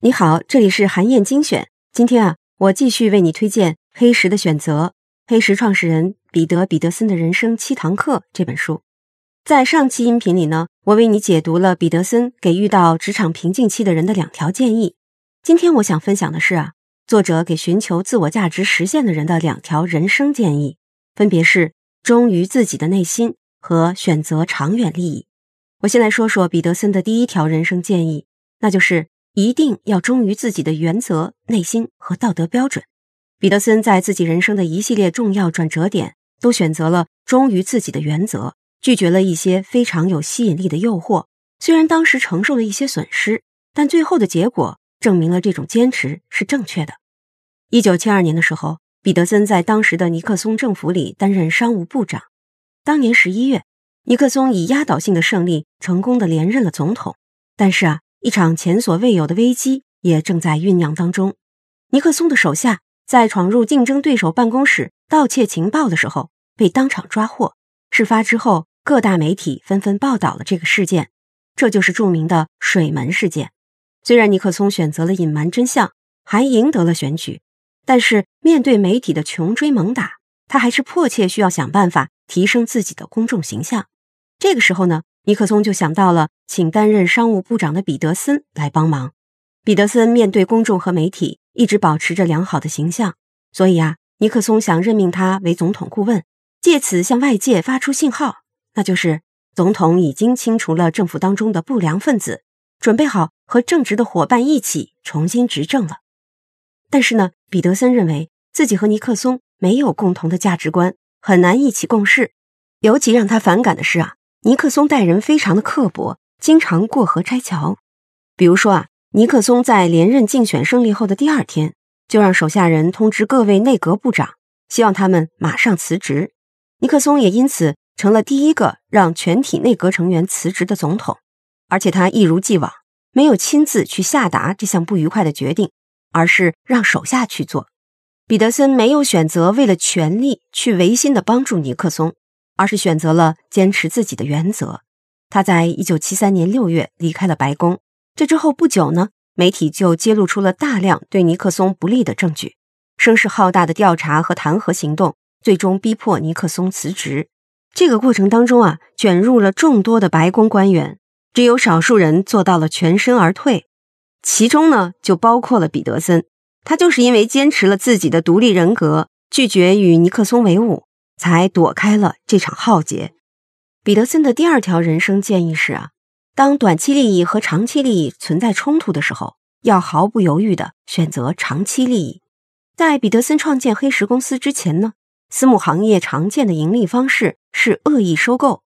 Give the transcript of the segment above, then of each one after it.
你好，这里是韩燕精选。今天啊，我继续为你推荐《黑石的选择》《黑石创始人彼得·彼得森的人生七堂课》这本书。在上期音频里呢，我为你解读了彼得森给遇到职场瓶颈期的人的两条建议。今天我想分享的是啊，作者给寻求自我价值实现的人的两条人生建议，分别是忠于自己的内心和选择长远利益。我先来说说彼得森的第一条人生建议，那就是。一定要忠于自己的原则、内心和道德标准。彼得森在自己人生的一系列重要转折点，都选择了忠于自己的原则，拒绝了一些非常有吸引力的诱惑。虽然当时承受了一些损失，但最后的结果证明了这种坚持是正确的。一九七二年的时候，彼得森在当时的尼克松政府里担任商务部长。当年十一月，尼克松以压倒性的胜利成功的连任了总统。但是啊。一场前所未有的危机也正在酝酿当中。尼克松的手下在闯入竞争对手办公室盗窃情报的时候被当场抓获。事发之后，各大媒体纷纷报道了这个事件，这就是著名的水门事件。虽然尼克松选择了隐瞒真相，还赢得了选举，但是面对媒体的穷追猛打，他还是迫切需要想办法提升自己的公众形象。这个时候呢？尼克松就想到了请担任商务部长的彼得森来帮忙。彼得森面对公众和媒体一直保持着良好的形象，所以啊，尼克松想任命他为总统顾问，借此向外界发出信号，那就是总统已经清除了政府当中的不良分子，准备好和正直的伙伴一起重新执政了。但是呢，彼得森认为自己和尼克松没有共同的价值观，很难一起共事。尤其让他反感的是啊。尼克松待人非常的刻薄，经常过河拆桥。比如说啊，尼克松在连任竞选胜利后的第二天，就让手下人通知各位内阁部长，希望他们马上辞职。尼克松也因此成了第一个让全体内阁成员辞职的总统。而且他一如既往，没有亲自去下达这项不愉快的决定，而是让手下去做。彼得森没有选择为了权力去违心的帮助尼克松。而是选择了坚持自己的原则。他在一九七三年六月离开了白宫。这之后不久呢，媒体就揭露出了大量对尼克松不利的证据。声势浩大的调查和弹劾行动，最终逼迫尼克松辞职。这个过程当中啊，卷入了众多的白宫官员，只有少数人做到了全身而退。其中呢，就包括了彼得森。他就是因为坚持了自己的独立人格，拒绝与尼克松为伍。才躲开了这场浩劫。彼得森的第二条人生建议是啊，当短期利益和长期利益存在冲突的时候，要毫不犹豫的选择长期利益。在彼得森创建黑石公司之前呢，私募行业常见的盈利方式是恶意收购。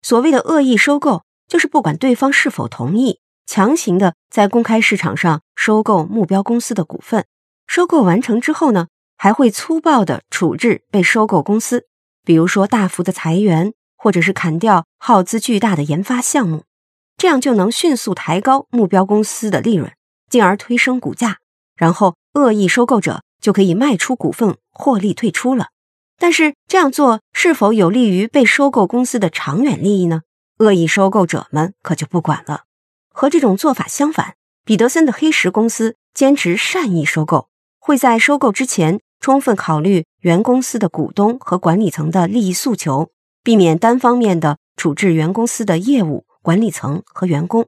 所谓的恶意收购，就是不管对方是否同意，强行的在公开市场上收购目标公司的股份。收购完成之后呢？还会粗暴的处置被收购公司，比如说大幅的裁员，或者是砍掉耗资巨大的研发项目，这样就能迅速抬高目标公司的利润，进而推升股价，然后恶意收购者就可以卖出股份获利退出了。但是这样做是否有利于被收购公司的长远利益呢？恶意收购者们可就不管了。和这种做法相反，彼得森的黑石公司坚持善意收购，会在收购之前。充分考虑原公司的股东和管理层的利益诉求，避免单方面的处置原公司的业务、管理层和员工。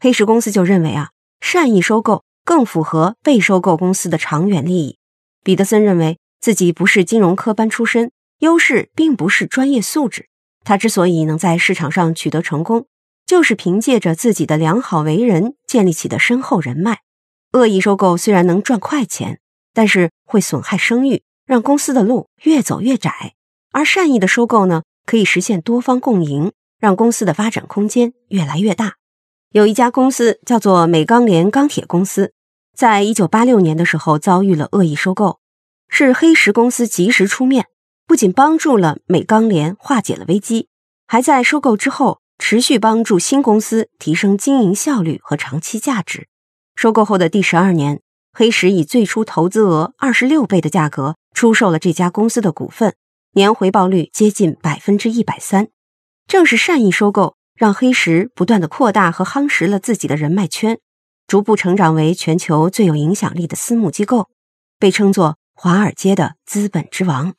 黑石公司就认为啊，善意收购更符合被收购公司的长远利益。彼得森认为自己不是金融科班出身，优势并不是专业素质。他之所以能在市场上取得成功，就是凭借着自己的良好为人建立起的深厚人脉。恶意收购虽然能赚快钱。但是会损害声誉，让公司的路越走越窄。而善意的收购呢，可以实现多方共赢，让公司的发展空间越来越大。有一家公司叫做美钢联钢铁公司，在一九八六年的时候遭遇了恶意收购，是黑石公司及时出面，不仅帮助了美钢联化解了危机，还在收购之后持续帮助新公司提升经营效率和长期价值。收购后的第十二年。黑石以最初投资额二十六倍的价格出售了这家公司的股份，年回报率接近百分之一百三。正是善意收购，让黑石不断的扩大和夯实了自己的人脉圈，逐步成长为全球最有影响力的私募机构，被称作华尔街的资本之王。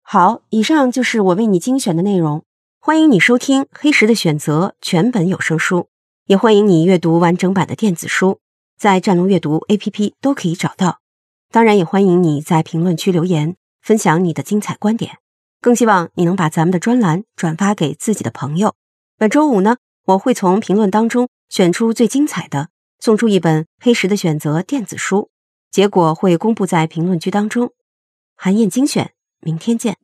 好，以上就是我为你精选的内容。欢迎你收听《黑石的选择》全本有声书，也欢迎你阅读完整版的电子书，在战龙阅读 APP 都可以找到。当然，也欢迎你在评论区留言，分享你的精彩观点。更希望你能把咱们的专栏转发给自己的朋友。本周五呢，我会从评论当中选出最精彩的，送出一本《黑石的选择》电子书，结果会公布在评论区当中。韩燕精选，明天见。